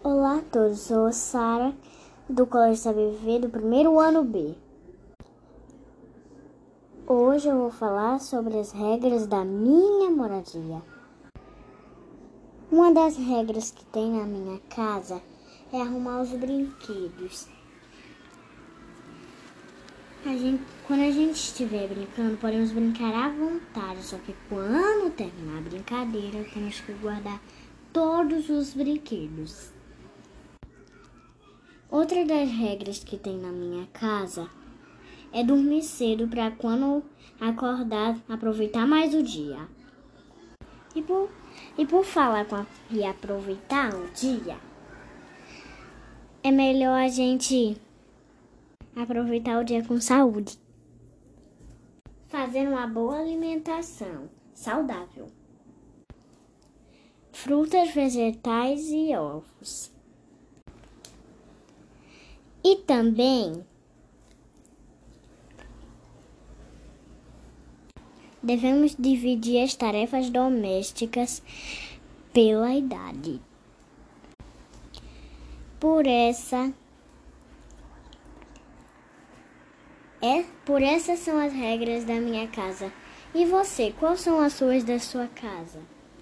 Olá a todos, sou Sara do Colégio Saber Viver do primeiro ano B. Hoje eu vou falar sobre as regras da minha moradia. Uma das regras que tem na minha casa é arrumar os brinquedos. A gente, quando a gente estiver brincando, podemos brincar à vontade, só que quando terminar a brincadeira, temos que guardar todos os brinquedos. Outra das regras que tem na minha casa é dormir cedo para quando acordar aproveitar mais o dia. E por, e por falar com a, e aproveitar o dia, é melhor a gente aproveitar o dia com saúde. Fazendo uma boa alimentação saudável. Frutas, vegetais e ovos. E também devemos dividir as tarefas domésticas pela idade. Por essa é por essas são as regras da minha casa. E você, quais são as suas da sua casa?